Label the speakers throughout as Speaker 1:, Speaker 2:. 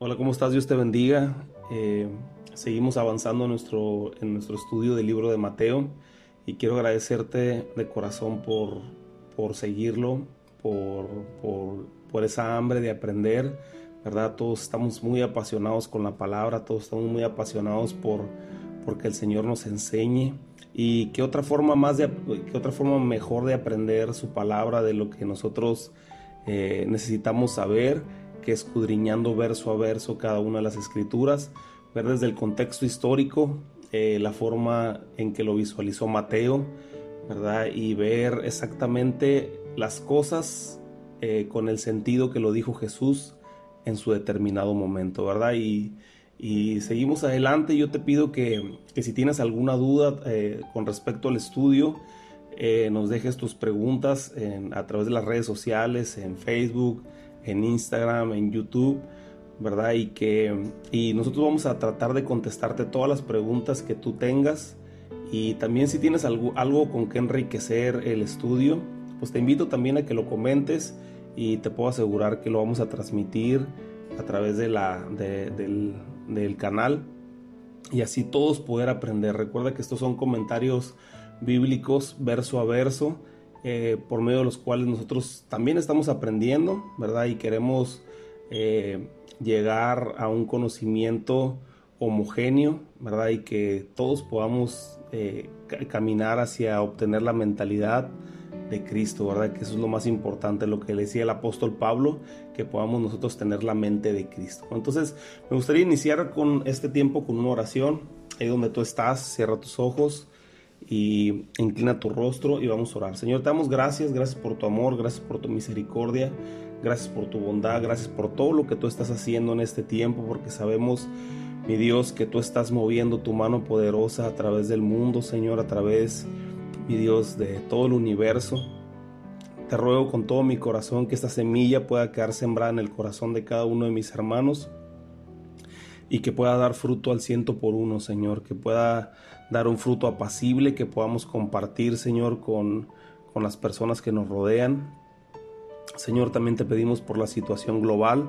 Speaker 1: Hola, ¿cómo estás? Dios te bendiga. Eh, seguimos avanzando en nuestro, en nuestro estudio del libro de Mateo y quiero agradecerte de corazón por, por seguirlo, por, por, por esa hambre de aprender, ¿verdad? Todos estamos muy apasionados con la palabra, todos estamos muy apasionados por porque el Señor nos enseñe y qué otra forma más de qué otra forma mejor de aprender su palabra de lo que nosotros eh, necesitamos saber que escudriñando verso a verso cada una de las escrituras ver desde el contexto histórico eh, la forma en que lo visualizó Mateo verdad y ver exactamente las cosas eh, con el sentido que lo dijo Jesús en su determinado momento verdad y y seguimos adelante. Yo te pido que, si tienes alguna duda eh, con respecto al estudio, nos dejes tus preguntas a través de las redes sociales, en Facebook, en Instagram, en YouTube, ¿verdad? Y que y nosotros vamos a tratar de contestarte todas las preguntas que tú tengas. Y también si tienes algo, algo con que enriquecer el estudio, pues te invito también a que lo comentes y te puedo asegurar que lo vamos a transmitir a través de la, del, del canal y así todos poder aprender. Recuerda que estos son comentarios bíblicos verso a verso, eh, por medio de los cuales nosotros también estamos aprendiendo, ¿verdad? Y queremos eh, llegar a un conocimiento homogéneo, ¿verdad? Y que todos podamos eh, caminar hacia obtener la mentalidad de Cristo, ¿verdad? Que eso es lo más importante, lo que le decía el apóstol Pablo, que podamos nosotros tener la mente de Cristo. Entonces, me gustaría iniciar con este tiempo con una oración, ahí donde tú estás, cierra tus ojos y inclina tu rostro y vamos a orar. Señor, te damos gracias, gracias por tu amor, gracias por tu misericordia, gracias por tu bondad, gracias por todo lo que tú estás haciendo en este tiempo, porque sabemos, mi Dios, que tú estás moviendo tu mano poderosa a través del mundo, Señor, a través mi Dios, de todo el universo. Te ruego con todo mi corazón que esta semilla pueda quedar sembrada en el corazón de cada uno de mis hermanos y que pueda dar fruto al ciento por uno, Señor, que pueda dar un fruto apacible, que podamos compartir, Señor, con, con las personas que nos rodean. Señor, también te pedimos por la situación global,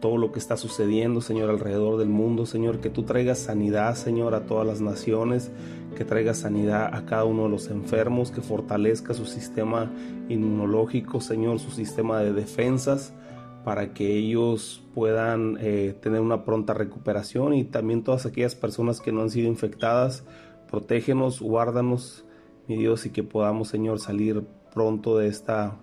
Speaker 1: todo lo que está sucediendo, Señor, alrededor del mundo, Señor, que tú traigas sanidad, Señor, a todas las naciones, que traigas sanidad a cada uno de los enfermos, que fortalezca su sistema inmunológico, Señor, su sistema de defensas, para que ellos puedan eh, tener una pronta recuperación y también todas aquellas personas que no han sido infectadas, protégenos, guárdanos, mi Dios, y que podamos, Señor, salir pronto de esta,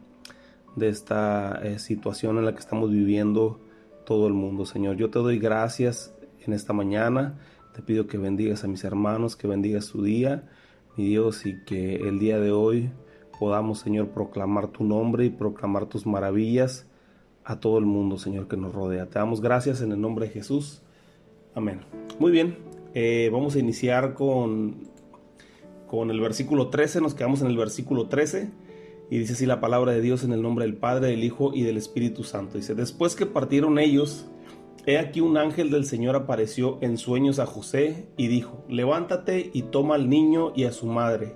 Speaker 1: de esta eh, situación en la que estamos viviendo todo el mundo, Señor. Yo te doy gracias en esta mañana. Te pido que bendigas a mis hermanos, que bendigas su día, mi Dios, y que el día de hoy podamos, Señor, proclamar tu nombre y proclamar tus maravillas a todo el mundo, Señor, que nos rodea. Te damos gracias en el nombre de Jesús. Amén. Muy bien, eh, vamos a iniciar con, con el versículo 13. Nos quedamos en el versículo 13. Y dice así la palabra de Dios en el nombre del Padre, del Hijo y del Espíritu Santo. Dice, después que partieron ellos, he aquí un ángel del Señor apareció en sueños a José y dijo, levántate y toma al niño y a su madre,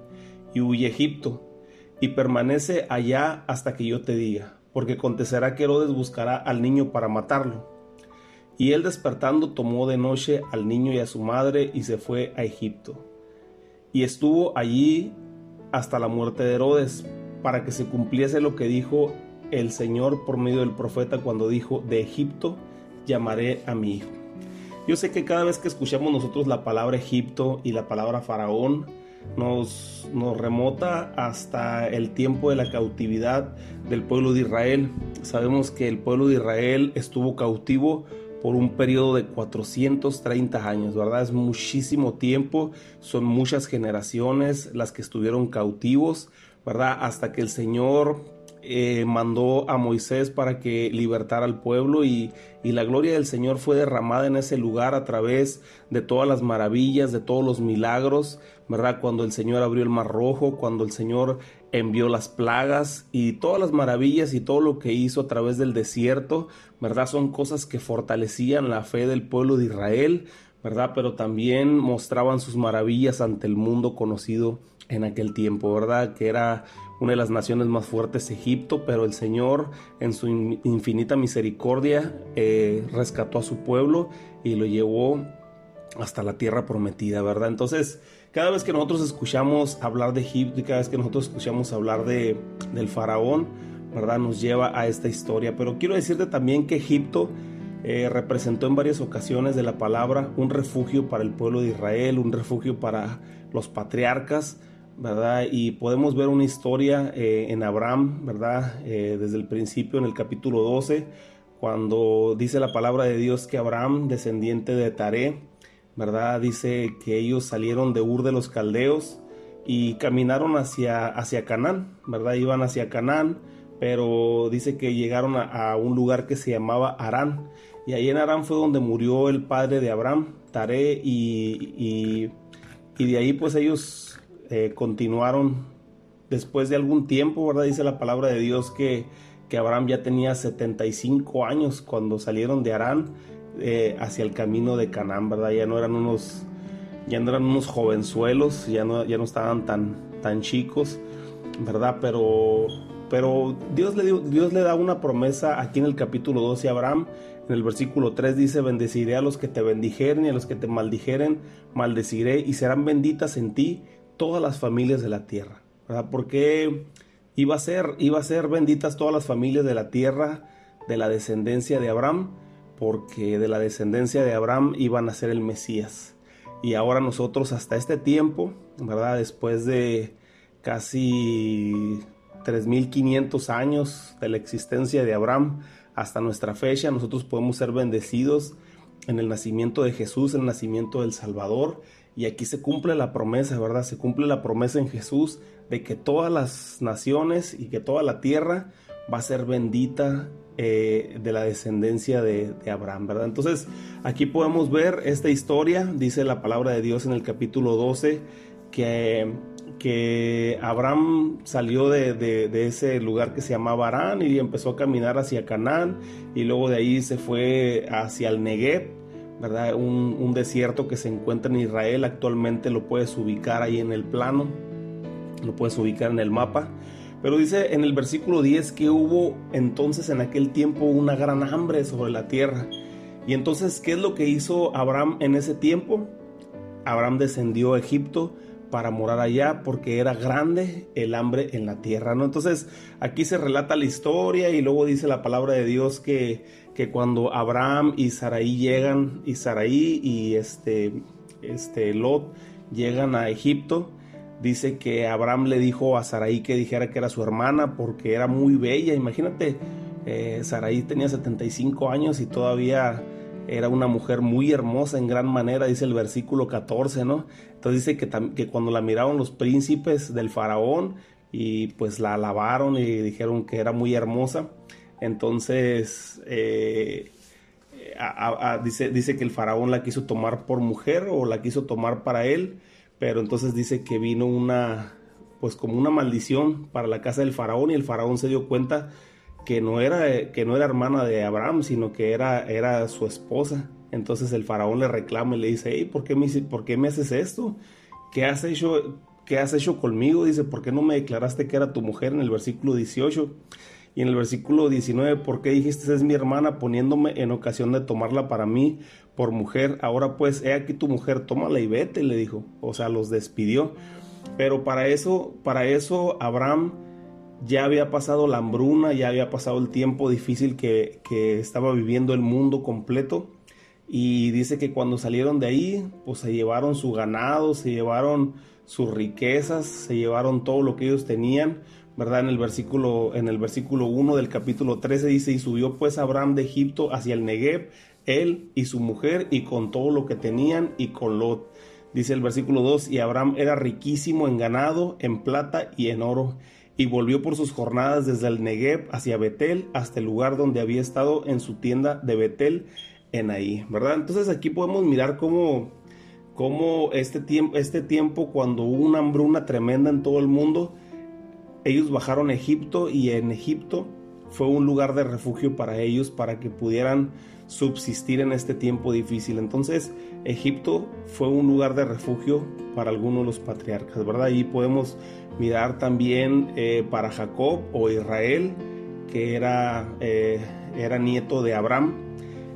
Speaker 1: y huye a Egipto, y permanece allá hasta que yo te diga, porque acontecerá que Herodes buscará al niño para matarlo. Y él despertando tomó de noche al niño y a su madre y se fue a Egipto. Y estuvo allí hasta la muerte de Herodes, para que se cumpliese lo que dijo el Señor por medio del profeta cuando dijo, de Egipto llamaré a mi hijo. Yo sé que cada vez que escuchamos nosotros la palabra Egipto y la palabra Faraón, nos, nos remota hasta el tiempo de la cautividad del pueblo de Israel. Sabemos que el pueblo de Israel estuvo cautivo por un periodo de 430 años, ¿verdad? Es muchísimo tiempo, son muchas generaciones las que estuvieron cautivos, ¿verdad? Hasta que el Señor eh, mandó a Moisés para que libertara al pueblo y, y, la gloria del Señor fue derramada en ese lugar a través de todas las maravillas, de todos los milagros, ¿verdad? Cuando el Señor abrió el mar rojo, cuando el Señor envió las plagas y todas las maravillas y todo lo que hizo a través del desierto, ¿verdad? Son cosas que fortalecían la fe del pueblo de Israel, ¿verdad? Pero también mostraban sus maravillas ante el mundo conocido en aquel tiempo, ¿verdad? Que era una de las naciones más fuertes, Egipto, pero el Señor en su infinita misericordia eh, rescató a su pueblo y lo llevó hasta la tierra prometida, ¿verdad? Entonces, cada vez que nosotros escuchamos hablar de Egipto y cada vez que nosotros escuchamos hablar de, del faraón, ¿verdad? Nos lleva a esta historia. Pero quiero decirte también que Egipto eh, representó en varias ocasiones de la palabra un refugio para el pueblo de Israel, un refugio para los patriarcas, ¿verdad? Y podemos ver una historia eh, en Abraham, ¿verdad? Eh, desde el principio en el capítulo 12, cuando dice la palabra de Dios que Abraham, descendiente de Taré, ¿verdad? Dice que ellos salieron de Ur de los Caldeos y caminaron hacia, hacia Canaán, ¿verdad? Iban hacia Canaán, pero dice que llegaron a, un lugar que se llamaba Arán. Y ahí en Arán fue donde murió el padre de Abraham, Taré, y, y de ahí pues ellos eh, continuaron después de algún tiempo, ¿verdad? Dice la palabra de Dios que, que Abraham ya tenía 75 años cuando salieron de Arán eh, hacia el camino de Canaán, ¿verdad? Ya no eran unos, ya no eran unos jovenzuelos, ya no, ya no estaban tan, tan chicos, ¿verdad? Pero, pero Dios, le dio, Dios le da una promesa aquí en el capítulo 12 a Abraham. En el versículo 3 dice, bendeciré a los que te bendijeren y a los que te maldijeren, maldeciré y serán benditas en ti todas las familias de la tierra. Porque iba a ser, iba a ser benditas todas las familias de la tierra de la descendencia de Abraham, porque de la descendencia de Abraham iban a ser el Mesías. Y ahora nosotros hasta este tiempo, ¿verdad? Después de casi 3.500 años de la existencia de Abraham hasta nuestra fecha, nosotros podemos ser bendecidos en el nacimiento de Jesús, en el nacimiento del Salvador, y aquí se cumple la promesa, ¿verdad? Se cumple la promesa en Jesús de que todas las naciones y que toda la tierra va a ser bendita eh, de la descendencia de, Abraham, ¿verdad? Entonces aquí podemos ver esta historia, dice la palabra de Dios en el capítulo 12, que, que Abraham salió de, de, ese lugar que se llamaba Arán y empezó a caminar hacia Canaán y luego de ahí se fue hacia el Negev ¿verdad? Un, desierto que se encuentra en Israel actualmente lo puedes ubicar ahí en el plano, lo puedes ubicar en el mapa. Pero dice en el versículo 10 que hubo entonces en aquel tiempo una gran hambre sobre la tierra. Y entonces, ¿qué es lo que hizo Abraham en ese tiempo? Abraham descendió a Egipto para morar allá porque era grande el hambre en la tierra, ¿no? Entonces, aquí se relata la historia y luego dice la palabra de Dios que que cuando Abraham y Saraí llegan, y Saraí y este, este Lot llegan a Egipto, dice que Abraham le dijo a Saraí que dijera que era su hermana porque era muy bella. Imagínate, eh, Saraí tenía 75 años y todavía era una mujer muy hermosa en gran manera, dice el versículo 14, ¿no? Entonces dice que, cuando la miraron los príncipes del faraón y pues la alabaron y dijeron que era muy hermosa, entonces, eh, dice, dice que el faraón la quiso tomar por mujer o la quiso tomar para él, pero entonces dice que vino una, pues como una maldición para la casa del faraón y el faraón se dio cuenta que no era, que no era hermana de Abraham, sino que era, era su esposa. Entonces el faraón le reclama y le dice, hey, ¿por qué me, por qué me haces esto? ¿Qué has hecho? ¿Qué has hecho conmigo? Dice, ¿por qué no me declaraste que era tu mujer en el versículo 18? Y en el versículo 19, ¿por qué dijiste es mi hermana poniéndome en ocasión de tomarla para mí por mujer? Ahora pues, he aquí tu mujer, tómala y vete, le dijo. O sea, los despidió. Pero para eso, para eso Abraham ya había pasado la hambruna, ya había pasado el tiempo difícil que, que estaba viviendo el mundo completo. Y dice que cuando salieron de ahí, pues se llevaron su ganado, se llevaron sus riquezas, se llevaron todo lo que ellos tenían ¿verdad? En el versículo, en el versículo 1 del capítulo 13 dice, y subió pues Abraham de Egipto hacia el Negev, él y su mujer, y con todo lo que tenían, y con Lot. Dice el versículo 2, y Abraham era riquísimo en ganado, en plata y en oro, y volvió por sus jornadas desde el Negev hacia Betel, hasta el lugar donde había estado en su tienda de Betel, en ahí, ¿verdad? Entonces aquí podemos mirar cómo, cómo este, tiempo, este tiempo, cuando hubo una hambruna tremenda en todo el mundo, ellos bajaron a Egipto y en Egipto fue un lugar de refugio para ellos, para que pudieran subsistir en este tiempo difícil. Entonces, Egipto fue un lugar de refugio para algunos de los patriarcas, ¿verdad? Ahí podemos mirar también eh, para Jacob o Israel, que era, eh, era nieto de Abraham.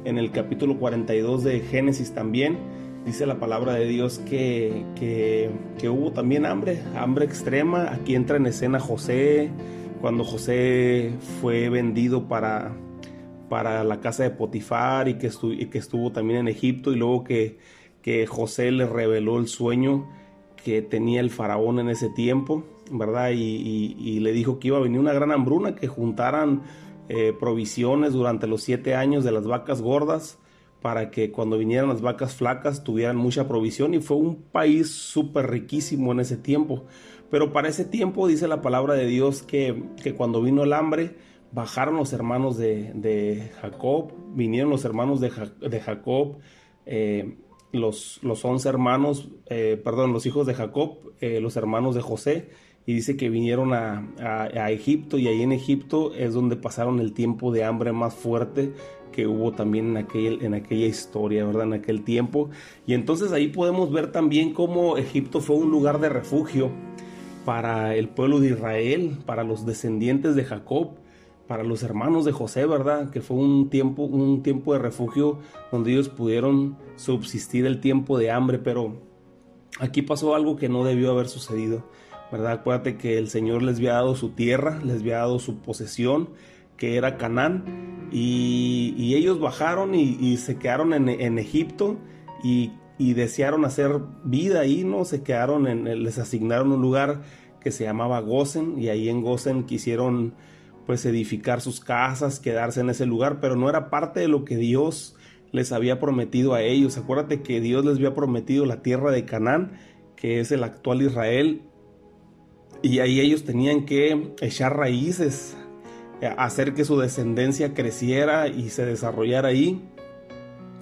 Speaker 1: En el capítulo 42 de Génesis también dice la palabra de Dios que, que, hubo también hambre, hambre extrema. Aquí entra en escena José, cuando José fue vendido para, para la casa de Potifar y que, estuvo, también en Egipto y luego que, que José le reveló el sueño que tenía el faraón en ese tiempo, ¿verdad? Y, le dijo que iba a venir una gran hambruna, que juntaran eh, provisiones durante los siete años de las vacas gordas para que cuando vinieran las vacas flacas tuvieran mucha provisión y fue un país súper riquísimo en ese tiempo. Pero para ese tiempo dice la palabra de Dios que, cuando vino el hambre, bajaron los hermanos de, Jacob, vinieron los hermanos de, Jacob, eh, los, los once hermanos, eh, perdón, los hijos de Jacob, eh, los hermanos de José, y dice que vinieron a, a, Egipto y ahí en Egipto es donde pasaron el tiempo de hambre más fuerte que hubo también en, aquel, en aquella historia, ¿verdad? En aquel tiempo. Y entonces ahí podemos ver también cómo Egipto fue un lugar de refugio para el pueblo de Israel, para los descendientes de Jacob, para los hermanos de José, ¿verdad? Que fue un tiempo, un tiempo de refugio donde ellos pudieron subsistir el tiempo de hambre, pero aquí pasó algo que no debió haber sucedido, ¿verdad? Acuérdate que el Señor les había dado su tierra, les había dado su posesión, que era Canaán, y, ellos bajaron y, se quedaron en, Egipto y, desearon hacer vida ahí, ¿no? Se quedaron en, les asignaron un lugar que se llamaba Gosen, y ahí en Gosen quisieron pues edificar sus casas, quedarse en ese lugar, pero no era parte de lo que Dios les había prometido a ellos. Acuérdate que Dios les había prometido la tierra de Canaán, que es el actual Israel, y ahí ellos tenían que echar raíces, hacer que su descendencia creciera y se desarrollara ahí.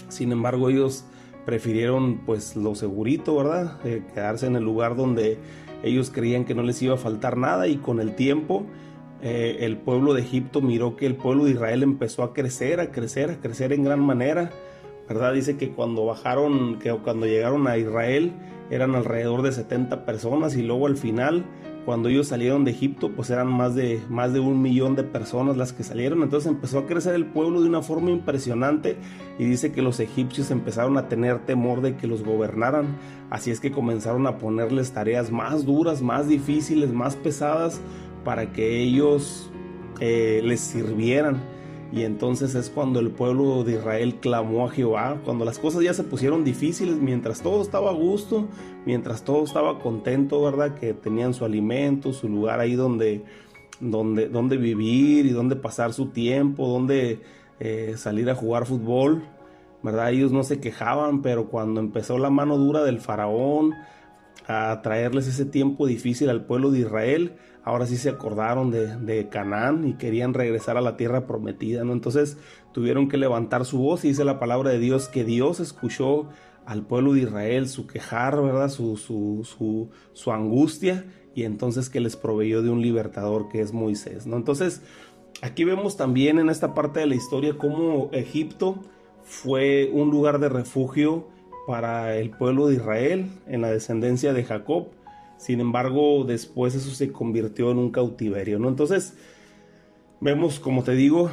Speaker 1: Sin embargo, ellos prefirieron pues lo segurito, ¿verdad? Eh, quedarse en el lugar donde ellos creían que no les iba a faltar nada y con el tiempo eh, el pueblo de Egipto miró que el pueblo de Israel empezó a crecer, a crecer, a crecer en gran manera, ¿verdad? Dice que cuando bajaron, que cuando llegaron a Israel eran alrededor de 70 personas y luego al final cuando ellos salieron de Egipto, pues eran más de, más de un millón de personas las que salieron. Entonces empezó a crecer el pueblo de una forma impresionante y dice que los egipcios empezaron a tener temor de que los gobernaran. Así es que comenzaron a ponerles tareas más duras, más difíciles, más pesadas para que ellos eh, les sirvieran. Y entonces es cuando el pueblo de Israel clamó a Jehová, cuando las cosas ya se pusieron difíciles, mientras todo estaba a gusto, mientras todo estaba contento, ¿verdad? Que tenían su alimento, su lugar ahí donde, donde, donde vivir y donde pasar su tiempo, donde eh, salir a jugar fútbol, ¿verdad? Ellos no se quejaban, pero cuando empezó la mano dura del faraón a traerles ese tiempo difícil al pueblo de Israel, ahora sí se acordaron de, Canaán y querían regresar a la tierra prometida, ¿no? Entonces tuvieron que levantar su voz y dice la palabra de Dios que Dios escuchó al pueblo de Israel su quejar, ¿verdad? Su, su, su, su angustia y entonces que les proveyó de un libertador que es Moisés, ¿no? Entonces aquí vemos también en esta parte de la historia cómo Egipto fue un lugar de refugio para el pueblo de Israel en la descendencia de Jacob sin embargo, después eso se convirtió en un cautiverio, ¿no? Entonces, vemos, como te digo,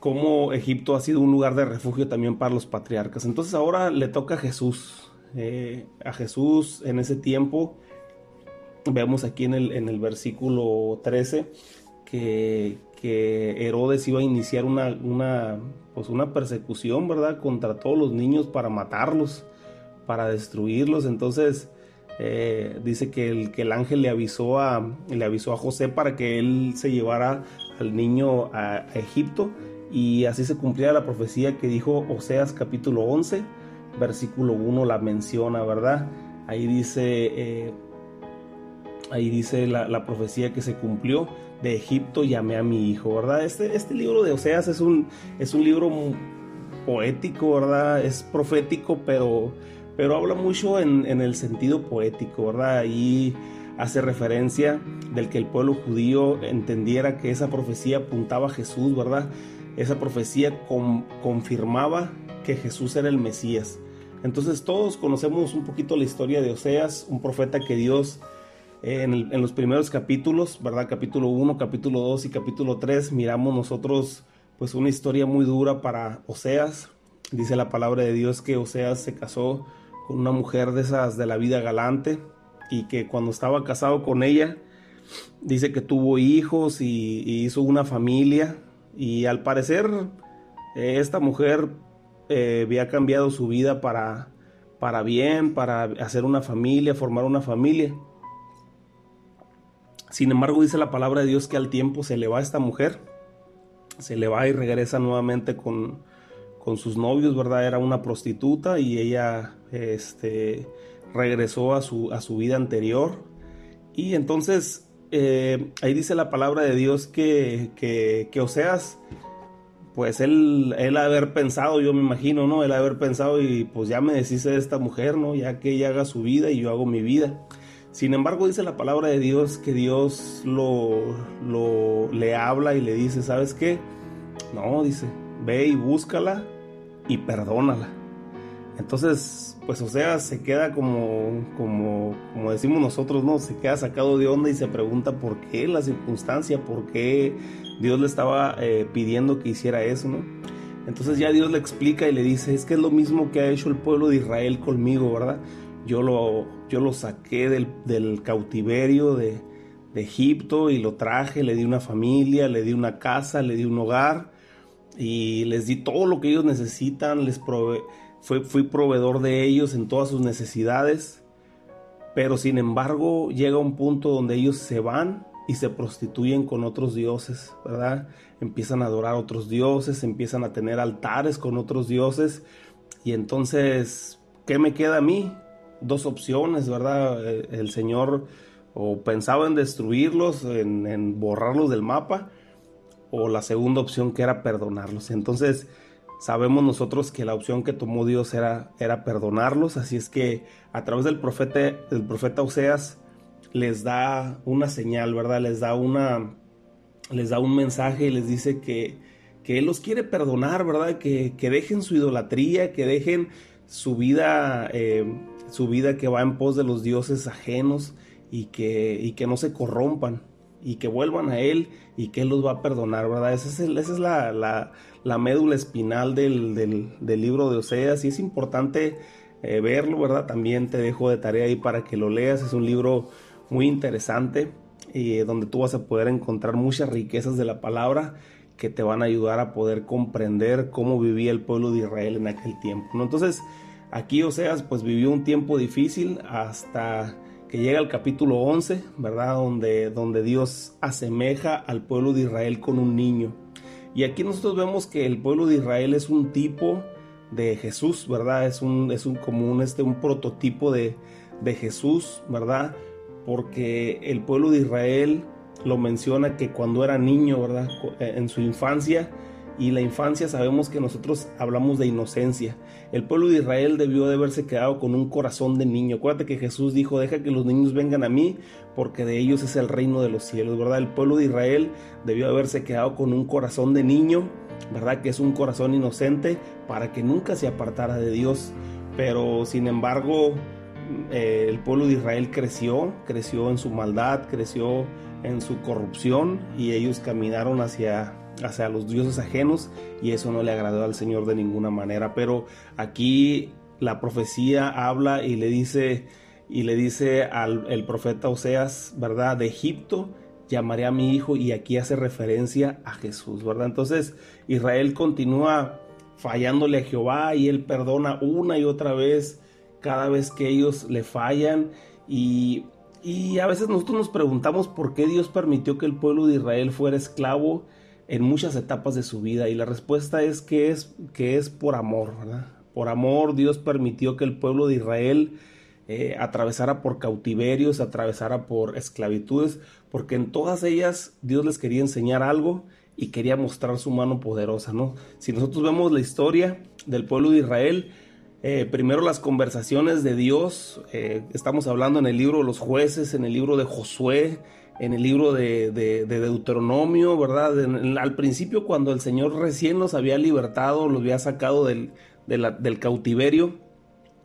Speaker 1: cómo Egipto ha sido un lugar de refugio también para los patriarcas. Entonces ahora le toca a Jesús. Eh, a Jesús en ese tiempo, vemos aquí en el, en el versículo 13 que, que, Herodes iba a iniciar una, una, pues una persecución, ¿verdad? Contra todos los niños para matarlos, para destruirlos. Entonces eh, dice que el, que el ángel le avisó, a, le avisó a José para que él se llevara al niño a, Egipto y así se cumplía la profecía que dijo Oseas capítulo 11, versículo 1 la menciona, ¿verdad? Ahí dice, eh, ahí dice la, profecía que se cumplió, de Egipto llamé a mi hijo, ¿verdad? Este, este libro de Oseas es un, es un libro poético, ¿verdad? Es profético, pero pero habla mucho en, el sentido poético, ¿verdad? Ahí, hace referencia del que el pueblo judío entendiera que esa profecía apuntaba a Jesús, ¿verdad? Esa profecía confirmaba que Jesús era el Mesías. Entonces todos conocemos un poquito la historia de Oseas, un profeta que Dios eh, en, los primeros capítulos, ¿verdad? Capítulo 1, capítulo 2 y capítulo 3, miramos nosotros pues una historia muy dura para Oseas. Dice la palabra de Dios que Oseas se casó con una mujer de esas de la vida galante y que cuando estaba casado con ella, dice que tuvo hijos y, hizo una familia y al parecer eh, esta mujer eh, había cambiado su vida para, para bien, para hacer una familia, formar una familia. Sin embargo, dice la palabra de Dios que al tiempo se le va a esta mujer, se le va y regresa nuevamente con, con sus novios, ¿verdad? Era una prostituta y ella este, regresó a su, a su vida anterior. Y entonces eh, ahí dice la palabra de Dios que, que, que Oseas pues él, él haber pensado, yo me imagino, ¿no? Él haber pensado y pues ya me deshice de esta mujer, ¿no? Ya que ella haga su vida y yo hago mi vida. Sin embargo, dice la palabra de Dios que Dios lo, lo le habla y le dice, ¿sabes qué? No, dice, ve y búscala y perdónala. Entonces, pues o sea, se queda como, como, como decimos nosotros, ¿no? Se queda sacado de onda y se pregunta por qué la circunstancia, por qué Dios le estaba eh, pidiendo que hiciera eso, ¿no? Entonces ya Dios le explica y le dice, es que es lo mismo que ha hecho el pueblo de Israel conmigo, ¿verdad? Yo lo, yo lo saqué del, cautiverio de, de, Egipto y lo traje, le di una familia, le di una casa, le di un hogar y les di todo lo que ellos necesitan, les fui proveedor de ellos en todas sus necesidades, pero sin embargo llega un punto donde ellos se van y se prostituyen con otros dioses, ¿verdad? Empiezan a adorar a otros dioses, empiezan a tener altares con otros dioses y entonces, ¿qué me queda a mí? Dos opciones, ¿verdad? El Señor o pensaba en destruirlos, en, borrarlos del mapa, o la segunda opción que era perdonarlos. Entonces, sabemos nosotros que la opción que tomó Dios era, era perdonarlos, así es que a través del profeta, del profeta Oseas, les da una señal, ¿verdad? Les da una, les da un mensaje y les dice que, que Él los quiere perdonar, ¿verdad? Que, que dejen su idolatría, que dejen su vida, eh, su vida que va en pos de los dioses ajenos y que, y que no se corrompan y que vuelvan a Él y que Él los va a perdonar, ¿verdad? Esa es, la, la, la, médula espinal del, libro de Oseas y es importante eh, verlo, ¿verdad? También te dejo de tarea ahí para que lo leas, es un libro muy interesante y donde tú vas a poder encontrar muchas riquezas de la palabra que te van a ayudar a poder comprender cómo vivía el pueblo de Israel en aquel tiempo. ¿no? Entonces, aquí Oseas pues vivió un tiempo difícil hasta que llega el capítulo 11, ¿verdad? Donde, donde Dios asemeja al pueblo de Israel con un niño. Y aquí nosotros vemos que el pueblo de Israel es un tipo de Jesús, ¿verdad? Es un, es un común, este, un prototipo de, de Jesús, ¿verdad? porque el pueblo de Israel lo menciona que cuando era niño, ¿verdad? En su infancia, y la infancia sabemos que nosotros hablamos de inocencia. El pueblo de Israel debió de haberse quedado con un corazón de niño. Acuérdate que Jesús dijo, deja que los niños vengan a mí, porque de ellos es el reino de los cielos, ¿verdad? El pueblo de Israel debió haberse quedado con un corazón de niño, ¿verdad? Que es un corazón inocente para que nunca se apartara de Dios. Pero sin embargo, eh, el pueblo de Israel creció, creció en su maldad, creció en su corrupción y ellos caminaron hacia, hacia los dioses ajenos y eso no le agradó al Señor de ninguna manera. Pero aquí la profecía habla y le dice y le dice al profeta Oseas, ¿verdad? De Egipto llamaré a mi hijo y aquí hace referencia a Jesús, ¿verdad? Entonces Israel continúa fallándole a Jehová y él perdona una y otra vez cada vez que ellos le fallan y, a veces nosotros nos preguntamos por qué Dios permitió que el pueblo de Israel fuera esclavo en muchas etapas de su vida y la respuesta es que es, que es por amor, Por amor Dios permitió que el pueblo de Israel eh, atravesara por cautiverios, atravesara por esclavitudes, porque en todas ellas Dios les quería enseñar algo y quería mostrar su mano poderosa, ¿no? Si nosotros vemos la historia del pueblo de Israel, eh, primero las conversaciones de Dios, eh, estamos hablando en el libro de los jueces, en el libro de Josué, en el libro de, Deuteronomio, ¿verdad? al principio cuando el Señor recién los había libertado, los había sacado del, cautiverio,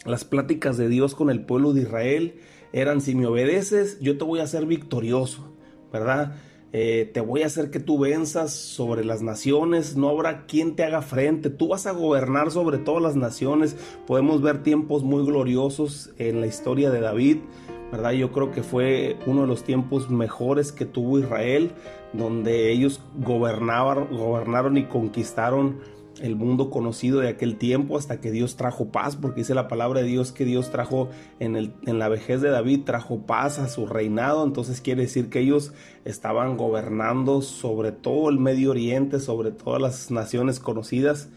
Speaker 1: las pláticas de Dios con el pueblo de Israel eran, si me obedeces, yo te voy a hacer victorioso, ¿verdad? Eh, te voy a hacer que tú venzas sobre las naciones, no habrá quien te haga frente, tú vas a gobernar sobre todas las naciones. Podemos ver tiempos muy gloriosos en la historia de David, ¿verdad? Yo creo que fue uno de los tiempos mejores que tuvo Israel, donde ellos gobernaban, gobernaron y conquistaron el mundo conocido de aquel tiempo hasta que Dios trajo paz, porque dice la palabra de Dios que Dios trajo en, el, en la vejez de David, trajo paz a su reinado, entonces quiere decir que ellos estaban gobernando sobre todo el Medio Oriente, sobre todas las naciones conocidas.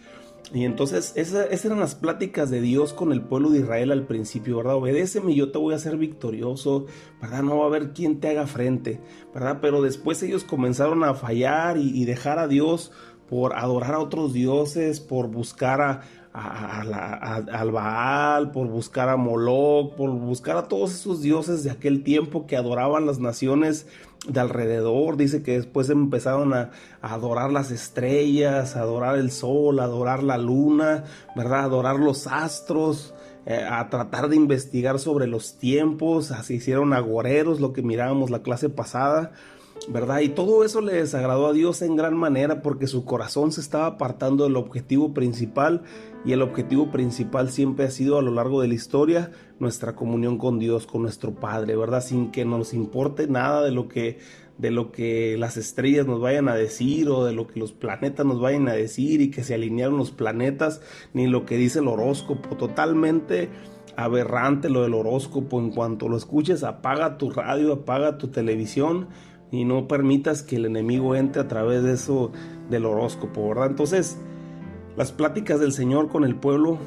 Speaker 1: Y entonces esas, eran las pláticas de Dios con el pueblo de Israel al principio, ¿verdad? Obedéceme y yo te voy a hacer victorioso, ¿verdad? No va a haber quien te haga frente, ¿verdad? Pero después ellos comenzaron a fallar y, y dejar a Dios por adorar a otros dioses, por buscar a, al Baal, por buscar a Moloch, por buscar a todos esos dioses de aquel tiempo que adoraban las naciones de alrededor. Dice que después empezaron a, adorar las estrellas, a adorar el sol, a adorar la luna, ¿verdad? A adorar los astros. Eh, a tratar de investigar sobre los tiempos, así hicieron agoreros, lo que mirábamos la clase pasada, ¿verdad? Y todo eso le desagradó a Dios en gran manera porque su corazón se estaba apartando del objetivo principal y el objetivo principal siempre ha sido a lo largo de la historia nuestra comunión con Dios, con nuestro Padre, ¿verdad? Sin que nos importe nada de lo que de lo que las estrellas nos vayan a decir o de lo que los planetas nos vayan a decir y que se alinearon los planetas, ni lo que dice el horóscopo, totalmente aberrante lo del horóscopo, en cuanto lo escuches apaga tu radio, apaga tu televisión y no permitas que el enemigo entre a través de eso del horóscopo, ¿verdad? Entonces, las pláticas del Señor con el pueblo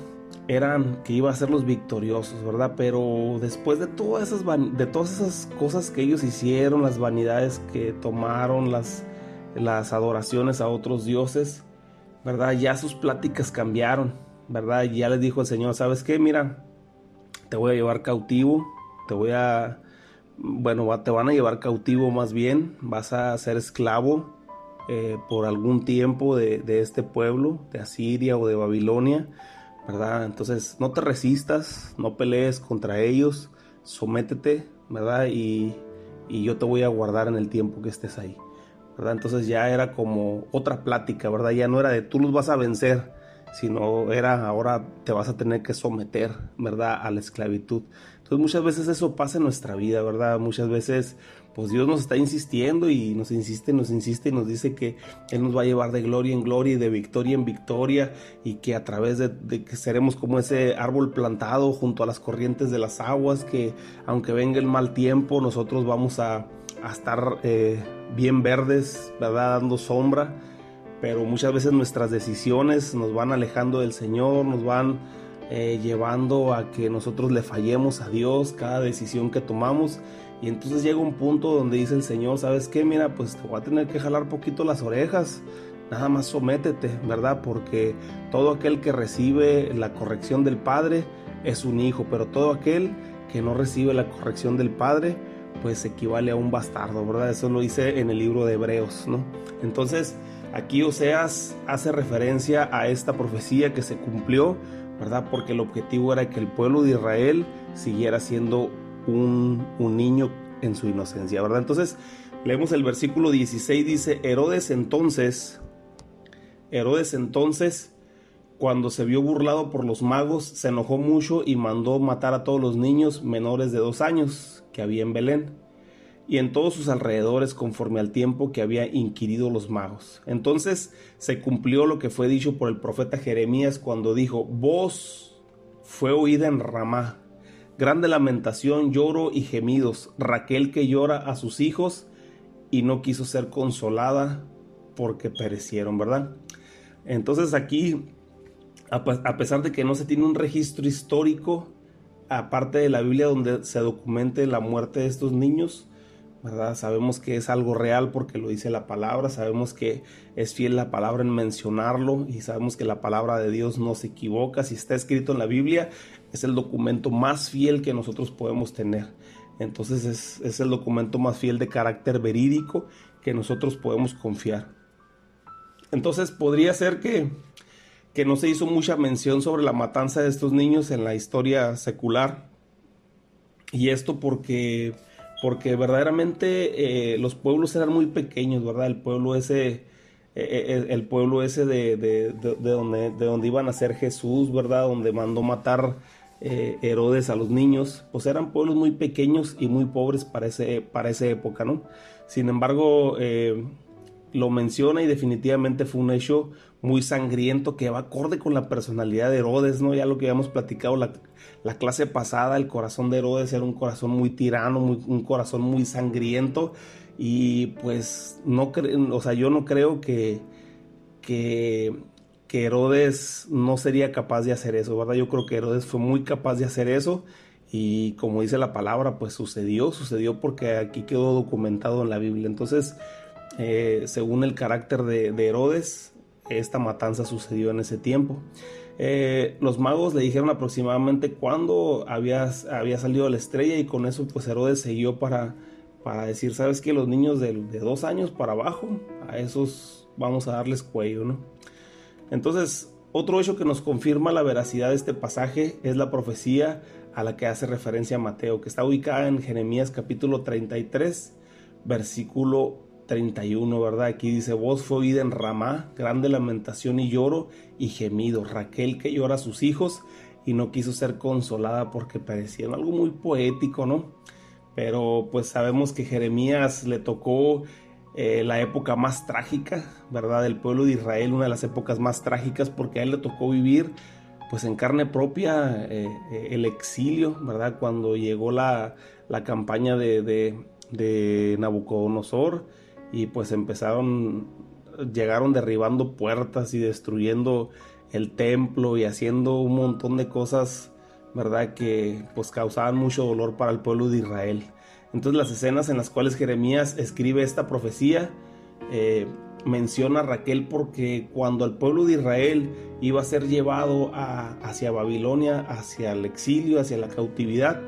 Speaker 1: eran que iba a ser los victoriosos, ¿verdad? Pero después de todas esas de todas esas cosas que ellos hicieron, las vanidades que tomaron, las las adoraciones a otros dioses, ¿verdad? Ya sus pláticas cambiaron, ¿verdad? Ya les dijo el Señor, ¿sabes qué? Mira, te voy a llevar cautivo, te voy a bueno, te van a llevar cautivo más bien, vas a ser esclavo eh, por algún tiempo de, este pueblo, de Asiria o de Babilonia, ¿verdad? Entonces no te resistas, no pelees contra ellos, sométete, ¿verdad? Y, y yo te voy a guardar en el tiempo que estés ahí, ¿verdad? Entonces ya era como otra plática, ¿verdad? Ya no era de tú los vas a vencer, sino era ahora te vas a tener que someter, ¿verdad? A la esclavitud. Entonces muchas veces eso pasa en nuestra vida, ¿verdad? Muchas veces pues Dios nos está insistiendo y nos insiste, nos insiste y nos dice que Él nos va a llevar de gloria en gloria y de victoria en victoria y que a través de, que seremos como ese árbol plantado junto a las corrientes de las aguas, que aunque venga el mal tiempo, nosotros vamos a, estar eh, bien verdes, ¿verdad? Dando sombra pero muchas veces nuestras decisiones nos van alejando del Señor, nos van eh, llevando a que nosotros le fallemos a Dios cada decisión que tomamos. Y entonces llega un punto donde dice el Señor, ¿sabes qué? Mira, pues te voy a tener que jalar poquito las orejas. Nada más sométete, ¿verdad? Porque todo aquel que recibe la corrección del Padre es un hijo, pero todo aquel que no recibe la corrección del Padre, pues equivale a un bastardo, ¿verdad? Eso lo dice en el libro de Hebreos, ¿no? Entonces, Aquí Oseas hace referencia a esta profecía que se cumplió, ¿verdad? Porque el objetivo era que el pueblo de Israel siguiera siendo un, niño en su inocencia, ¿verdad? Entonces, leemos el versículo 16, dice, Herodes entonces, Herodes entonces, cuando se vio burlado por los magos, se enojó mucho y mandó matar a todos los niños menores de dos años que había en Belén y en todos sus alrededores conforme al tiempo que había inquirido los magos. Entonces se cumplió lo que fue dicho por el profeta Jeremías cuando dijo, voz fue oída en Ramá, grande lamentación, lloro y gemidos, Raquel que llora a sus hijos y no quiso ser consolada porque perecieron, ¿verdad? Entonces aquí, a pesar de que no se tiene un registro histórico, aparte de la Biblia donde se documente la muerte de estos niños, Sabemos que es algo real porque lo dice la palabra, sabemos que es fiel la palabra en mencionarlo y sabemos que la palabra de Dios no se equivoca. Si está escrito en la Biblia, es el documento más fiel que nosotros podemos tener. Entonces es, es el documento más fiel de carácter verídico que nosotros podemos confiar. Entonces podría ser que, que no se hizo mucha mención sobre la matanza de estos niños en la historia secular. Y esto porque porque verdaderamente eh, los pueblos eran muy pequeños, ¿verdad? El pueblo ese, eh, eh, el pueblo ese de, de, donde, de donde iba a nacer Jesús, ¿verdad? Donde mandó matar Herodes a los niños, pues eran pueblos muy pequeños y muy pobres para, ese, para esa época, ¿no? Sin embargo, lo menciona y definitivamente fue un hecho muy sangriento que va acorde con la personalidad de Herodes, ¿no? Ya lo que habíamos platicado la, la clase pasada, el corazón de Herodes era un corazón muy tirano, un corazón muy sangriento y pues no o sea, yo no creo que, que, que Herodes no sería capaz de hacer eso, ¿verdad? Yo creo que Herodes fue muy capaz de hacer eso y como dice la palabra, pues sucedió, sucedió porque aquí quedó documentado en la Biblia. Entonces, eh, según el carácter de, Herodes, esta matanza sucedió en ese tiempo. Eh, los magos le dijeron aproximadamente cuándo había, había salido la estrella y con eso pues Herodes siguió para, para decir, ¿sabes que Los niños de, dos años para abajo, a esos vamos a darles cuello, ¿no? Entonces, otro hecho que nos confirma la veracidad de este pasaje es la profecía a la que hace referencia Mateo, que está ubicada en Jeremías capítulo 33, versículo 31, ¿verdad? Aquí dice, voz fue oída en Ramá, grande lamentación y lloro y gemido. Raquel que llora a sus hijos y no quiso ser consolada porque perecían. Algo muy poético, ¿no? Pero pues sabemos que Jeremías le tocó eh, la época más trágica, ¿verdad? Del pueblo de Israel, una de las épocas más trágicas porque a él le tocó vivir pues en carne propia eh, eh, el exilio, ¿verdad? Cuando llegó la, la campaña de, de, de Nabucodonosor y pues empezaron, llegaron derribando puertas y destruyendo el templo y haciendo un montón de cosas, ¿verdad? Que pues causaban mucho dolor para el pueblo de Israel. Entonces las escenas en las cuales Jeremías escribe esta profecía, eh, menciona a Raquel porque cuando el pueblo de Israel iba a ser llevado hacia Babilonia, hacia el exilio, hacia la cautividad,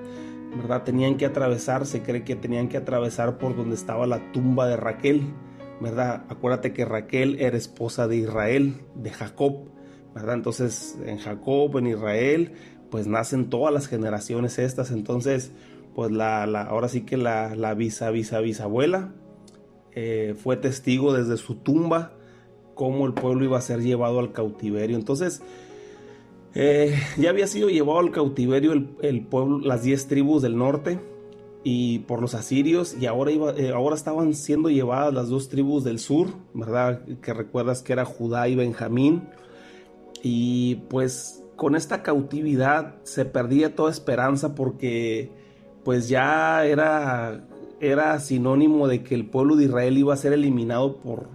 Speaker 1: ¿verdad? Tenían que atravesar, se cree que tenían que atravesar por donde estaba la tumba de Raquel, ¿verdad? Acuérdate que Raquel era esposa de Israel, de Jacob, ¿verdad? Entonces en Jacob, en Israel, pues nacen todas las generaciones estas, entonces pues la, ahora sí que la, la visa, visa, bisabuela eh, fue testigo desde su tumba cómo el pueblo iba a ser llevado al cautiverio. Entonces, eh, ya había sido llevado al cautiverio el, pueblo, las diez tribus del norte y por los asirios y ahora, iba, eh, ahora estaban siendo llevadas las dos tribus del sur, ¿verdad? Que recuerdas que era Judá y Benjamín. Y pues con esta cautividad se perdía toda esperanza porque pues ya era, era sinónimo de que el pueblo de Israel iba a ser eliminado por,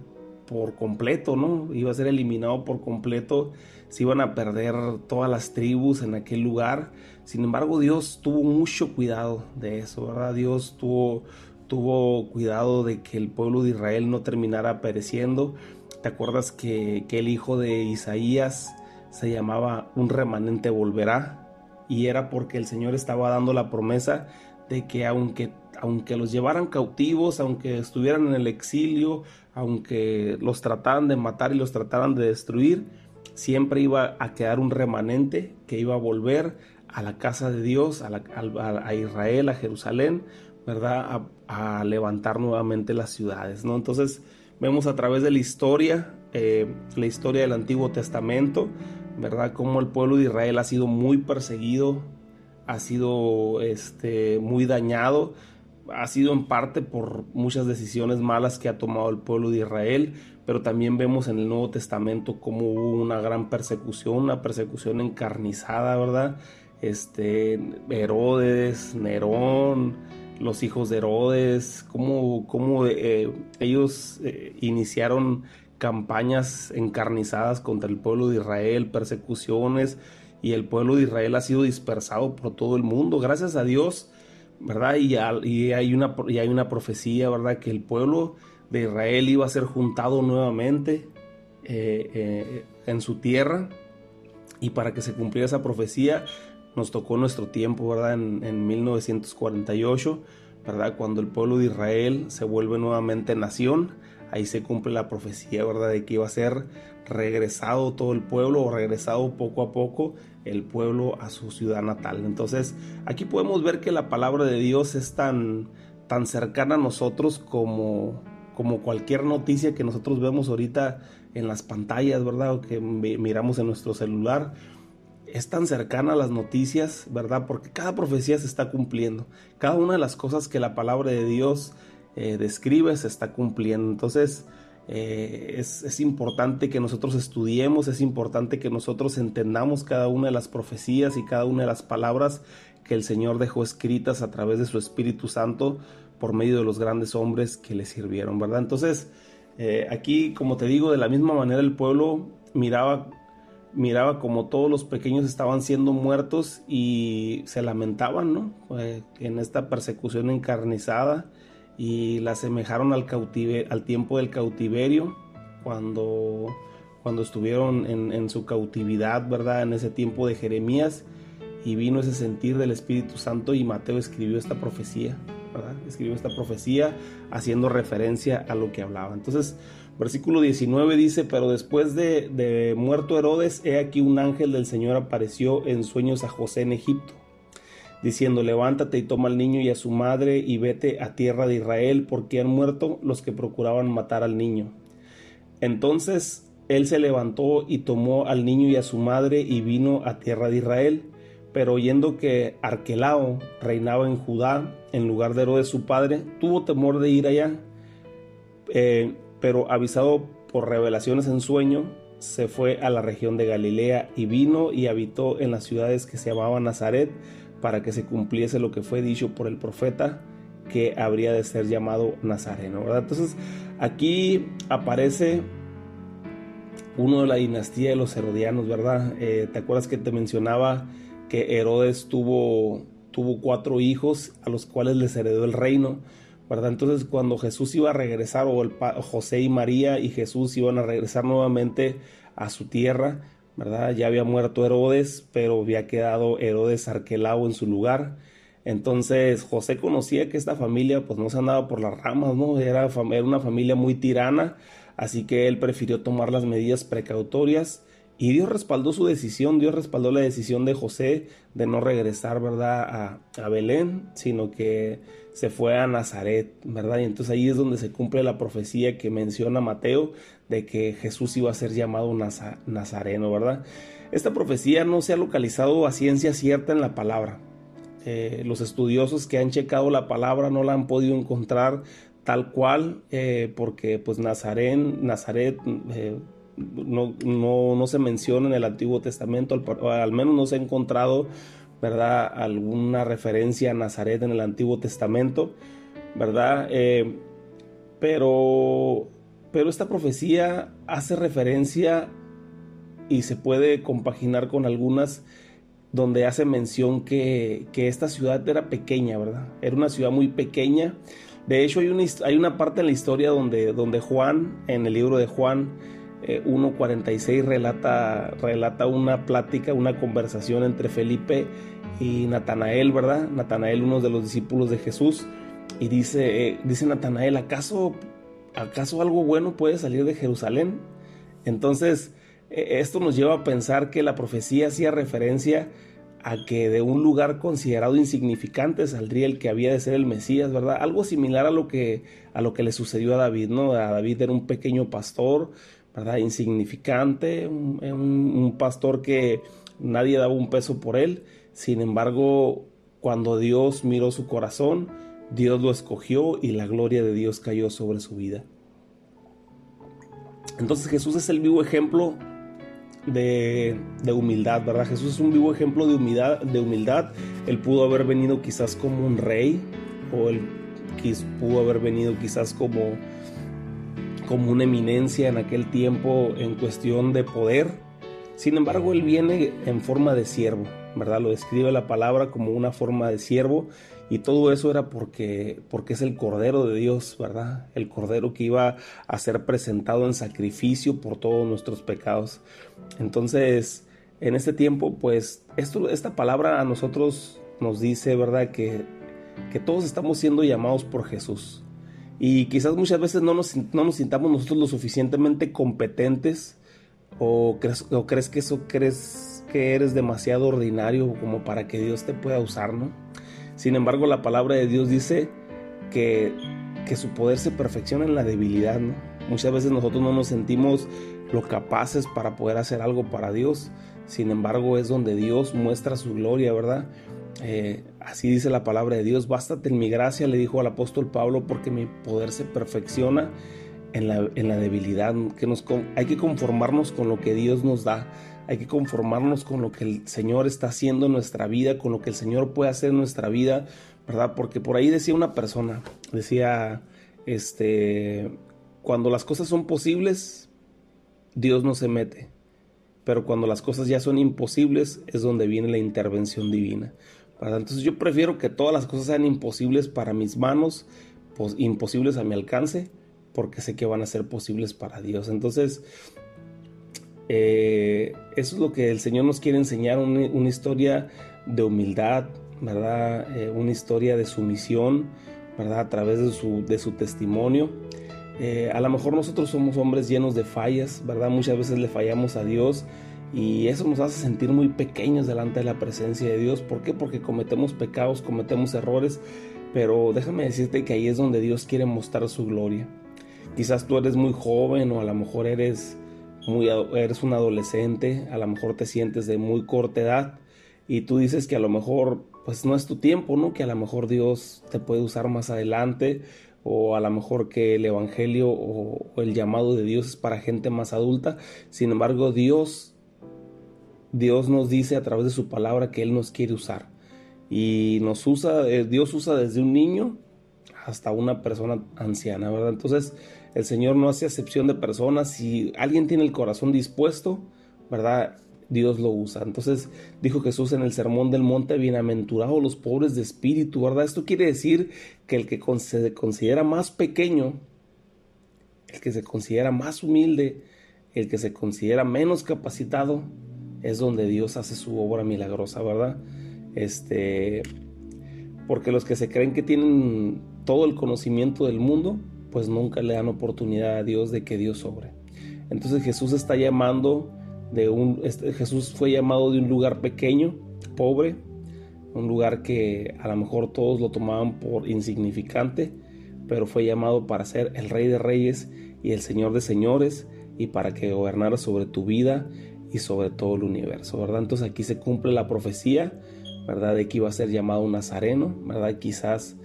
Speaker 1: por completo, ¿no? Iba a ser eliminado por completo se iban a perder todas las tribus en aquel lugar. Sin embargo, Dios tuvo mucho cuidado de eso, ¿verdad? Dios tuvo, tuvo cuidado de que el pueblo de Israel no terminara pereciendo. ¿Te acuerdas que, el hijo de Isaías se llamaba un remanente volverá? Y era porque el Señor estaba dando la promesa de que aunque, aunque los llevaran cautivos, aunque estuvieran en el exilio, aunque los trataran de matar y los trataran de destruir, siempre iba a quedar un remanente que iba a volver a la casa de Dios, a, Israel, a Jerusalén, ¿verdad? A, levantar nuevamente las ciudades, ¿no? Entonces vemos a través de la historia, eh, la historia del Antiguo Testamento, ¿verdad? Cómo el pueblo de Israel ha sido muy perseguido, ha sido este, muy dañado, ha sido en parte por muchas decisiones malas que ha tomado el pueblo de Israel, pero también vemos en el Nuevo Testamento cómo hubo una gran persecución, una persecución encarnizada, ¿verdad? Este, Herodes, Nerón, los hijos de Herodes, cómo, cómo eh, ellos eh, iniciaron campañas encarnizadas contra el pueblo de Israel, persecuciones, y el pueblo de Israel ha sido dispersado por todo el mundo. Gracias a Dios, ¿verdad? Y, hay una, y hay una profecía, ¿verdad? Que el pueblo de Israel iba a ser juntado nuevamente eh, eh, en su tierra. Y para que se cumpliera esa profecía, nos tocó nuestro tiempo, ¿verdad? En, en 1948, ¿verdad? Cuando el pueblo de Israel se vuelve nuevamente nación, ahí se cumple la profecía, ¿verdad? De que iba a ser regresado todo el pueblo o regresado poco a poco el pueblo a su ciudad natal. Entonces, aquí podemos ver que la palabra de Dios es tan, tan cercana a nosotros como, como cualquier noticia que nosotros vemos ahorita en las pantallas, ¿verdad? O que miramos en nuestro celular. Es tan cercana a las noticias, ¿verdad? Porque cada profecía se está cumpliendo. Cada una de las cosas que la palabra de Dios eh, describe se está cumpliendo. Entonces, eh, es, importante que nosotros estudiemos, es importante que nosotros entendamos cada una de las profecías y cada una de las palabras que el Señor dejó escritas a través de su Espíritu Santo por medio de los grandes hombres que le sirvieron, ¿verdad? Entonces, eh, aquí, como te digo, de la misma manera el pueblo miraba, miraba como todos los pequeños estaban siendo muertos y se lamentaban, ¿no? En esta persecución encarnizada y la asemejaron al, al tiempo del cautiverio, cuando, cuando estuvieron en, su cautividad, ¿verdad? En ese tiempo de Jeremías, y vino ese sentir del Espíritu Santo y Mateo escribió esta profecía, ¿verdad? Escribió esta profecía haciendo referencia a lo que hablaba. Entonces, versículo 19 dice, pero después de, de muerto Herodes, he aquí un ángel del Señor apareció en sueños a José en Egipto diciendo, levántate y toma al niño y a su madre y vete a tierra de Israel, porque han muerto los que procuraban matar al niño. Entonces él se levantó y tomó al niño y a su madre y vino a tierra de Israel. Pero oyendo que Arquelao reinaba en Judá en lugar de Herodes su padre, tuvo temor de ir allá. Eh, pero avisado por revelaciones en sueño, se fue a la región de Galilea y vino y habitó en las ciudades que se llamaban Nazaret, para que se cumpliese lo que fue dicho por el profeta que habría de ser llamado Nazareno, ¿verdad? Entonces aquí aparece uno de la dinastía de los herodianos, ¿verdad? Eh, ¿Te acuerdas que te mencionaba que Herodes tuvo, tuvo cuatro hijos a los cuales les heredó el reino? ¿verdad? Entonces cuando Jesús iba a regresar, o José y María y Jesús iban a regresar nuevamente a su tierra, ¿verdad? Ya había muerto Herodes, pero había quedado Herodes Arquelao en su lugar. Entonces José conocía que esta familia pues no se andaba por las ramas, ¿no? Era, era una familia muy tirana, así que él prefirió tomar las medidas precautorias y Dios respaldó su decisión, Dios respaldó la decisión de José de no regresar, ¿verdad?, a, a, Belén, sino que se fue a Nazaret, ¿verdad? Y entonces ahí es donde se cumple la profecía que menciona Mateo de que Jesús iba a ser llamado Nazareno, ¿verdad? Esta profecía no se ha localizado a ciencia cierta en la palabra. Eh, los estudiosos que han checado la palabra no la han podido encontrar tal cual, eh, porque pues Nazaret... Eh, no, no, se menciona en el Antiguo Testamento, al, menos no se ha encontrado, ¿verdad?, alguna referencia a Nazaret en el Antiguo Testamento, ¿verdad? Eh, pero, pero esta profecía hace referencia y se puede compaginar con algunas donde hace mención que, que, esta ciudad era pequeña, ¿verdad? Era una ciudad muy pequeña. De hecho, hay una, hay una parte en la historia donde, donde Juan, en el libro de Juan, 1.46 eh, relata, relata una plática, una conversación entre Felipe y Natanael, ¿verdad? Natanael, uno de los discípulos de Jesús, y dice, eh, dice Natanael, ¿acaso, ¿acaso algo bueno puede salir de Jerusalén? Entonces, e, esto nos lleva a pensar que la profecía hacía referencia a que de un lugar considerado insignificante saldría el que había de ser el Mesías, ¿verdad? Algo similar a lo que, a lo que le sucedió a David, ¿no? A David era un pequeño pastor, ¿verdad? Insignificante, un, pastor que nadie daba un peso por él. Sin embargo, cuando Dios miró su corazón, Dios lo escogió y la gloria de Dios cayó sobre su vida. Entonces Jesús es el vivo ejemplo de, humildad, ¿verdad? Jesús es un vivo ejemplo de humildad, de humildad. Él pudo haber venido quizás como un rey, o él pudo haber venido quizás como como una eminencia en aquel tiempo en cuestión de poder. Sin embargo, él viene en forma de siervo, ¿verdad? Lo describe la palabra como una forma de siervo y todo eso era porque, porque es el Cordero de Dios, ¿verdad? El Cordero que iba a ser presentado en sacrificio por todos nuestros pecados. Entonces, en este tiempo, pues, esto, esta palabra a nosotros nos dice, ¿verdad? Que, que todos estamos siendo llamados por Jesús. Y quizás muchas veces no nos, no nos sintamos nosotros lo suficientemente competentes o crees, o crees que eso crees que eres demasiado ordinario como para que Dios te pueda usar, ¿no? Sin embargo, la palabra de Dios dice que, que su poder se perfecciona en la debilidad, ¿no? Muchas veces nosotros no nos sentimos lo capaces para poder hacer algo para Dios. Sin embargo, es donde Dios muestra su gloria, ¿verdad? Eh, así dice la palabra de Dios, bástate en mi gracia, le dijo al apóstol Pablo, porque mi poder se perfecciona en la, en la debilidad. Que nos, hay que conformarnos con lo que Dios nos da hay que conformarnos con lo que el Señor está haciendo en nuestra vida, con lo que el Señor puede hacer en nuestra vida, ¿verdad? Porque por ahí decía una persona, decía, este, cuando las cosas son posibles, Dios no se mete, pero cuando las cosas ya son imposibles es donde viene la intervención divina. Entonces yo prefiero que todas las cosas sean imposibles para mis manos, imposibles a mi alcance, porque sé que van a ser posibles para Dios. Entonces, eh, eso es lo que el Señor nos quiere enseñar, una, historia de humildad, ¿verdad? Eh, una historia de sumisión, ¿verdad? A través de su, de su testimonio. Eh, a lo mejor nosotros somos hombres llenos de fallas, ¿verdad? Muchas veces le fallamos a Dios y eso nos hace sentir muy pequeños delante de la presencia de Dios. ¿Por qué? Porque cometemos pecados, cometemos errores, pero déjame decirte que ahí es donde Dios quiere mostrar su gloria. Quizás tú eres muy joven o a lo mejor eres eres un adolescente, a lo mejor te sientes de muy corta edad y tú dices que a lo mejor pues no es tu tiempo, ¿no? Que a lo mejor Dios te puede usar más adelante o a lo mejor que el evangelio o, el llamado de Dios es para gente más adulta. Sin embargo, Dios Dios nos dice a través de su palabra que él nos quiere usar y nos usa eh, Dios usa desde un niño hasta una persona anciana, ¿verdad? Entonces, el Señor no hace excepción de personas. Si alguien tiene el corazón dispuesto, ¿verdad? Dios lo usa. Entonces dijo Jesús en el Sermón del Monte, bienaventurados los pobres de espíritu, ¿verdad? Esto quiere decir que el que se considera más pequeño, el que se considera más humilde, el que se considera menos capacitado, es donde Dios hace su obra milagrosa, ¿verdad? Este, porque los que se creen que tienen todo el conocimiento del mundo, pues nunca le dan oportunidad a Dios de que Dios sobre. Entonces Jesús está llamando de un este, Jesús fue llamado de un lugar pequeño, pobre, un lugar que a lo mejor todos lo tomaban por insignificante, pero fue llamado para ser el rey de reyes y el señor de señores y para que gobernara sobre tu vida sobre todo el universo, ¿verdad? Entonces aquí se cumple la profecía, ¿verdad? De que iba a ser llamado un nazareno, ¿verdad? Quizás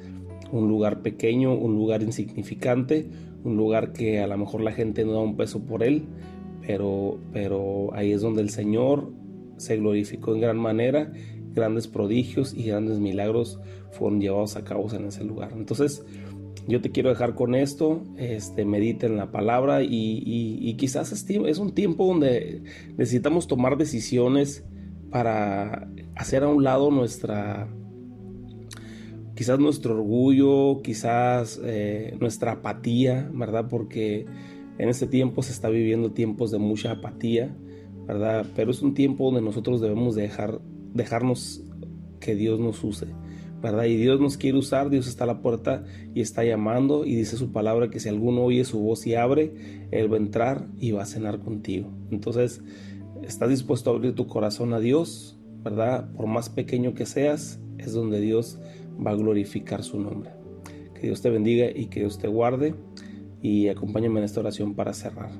Speaker 1: un lugar pequeño, un lugar insignificante, un lugar que a lo mejor la gente no da un peso por él, pero, pero ahí es donde el Señor se glorificó en gran manera, grandes prodigios y grandes milagros fueron llevados a cabo en ese lugar. Entonces, yo te quiero dejar con esto, este, medita en la palabra y, quizás es, es un tiempo donde necesitamos tomar decisiones para hacer a un lado nuestra, quizás nuestro orgullo, quizás eh, nuestra apatía, ¿verdad? Porque en este tiempo se está viviendo tiempos de mucha apatía, ¿verdad? Pero es un tiempo donde nosotros debemos dejar, dejarnos que Dios nos use, ¿verdad? Y Dios nos quiere usar, Dios está a la puerta y está llamando y dice su palabra que si alguno oye su voz y abre, Él va a entrar y va a cenar contigo. Entonces, ¿estás dispuesto a abrir tu corazón a Dios, ¿verdad? Por más pequeño que seas, es donde Dios va a glorificar su nombre. Que Dios te bendiga y que Dios te guarde y acompáñame en esta oración para cerrar.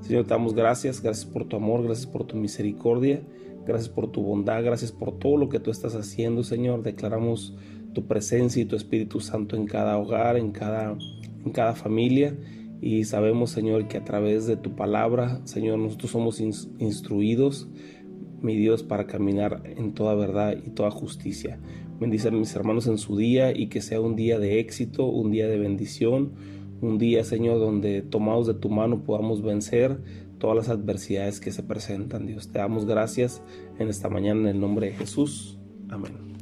Speaker 1: Señor, te damos gracias, gracias por tu amor, gracias por tu misericordia, gracias por tu bondad, gracias por todo lo que tú estás haciendo, Señor. Declaramos tu presencia y tu Espíritu Santo en cada hogar, en cada, en cada familia. Y sabemos, Señor, que a través de tu palabra, Señor, nosotros somos instruidos, mi Dios, para caminar en toda verdad y toda justicia. Bendice a mis hermanos en su día y que sea un día de éxito, un día de bendición, un día, Señor, donde tomados de tu mano podamos vencer todas las adversidades que se presentan. Dios, te damos gracias en esta mañana en el nombre de Jesús. Amén.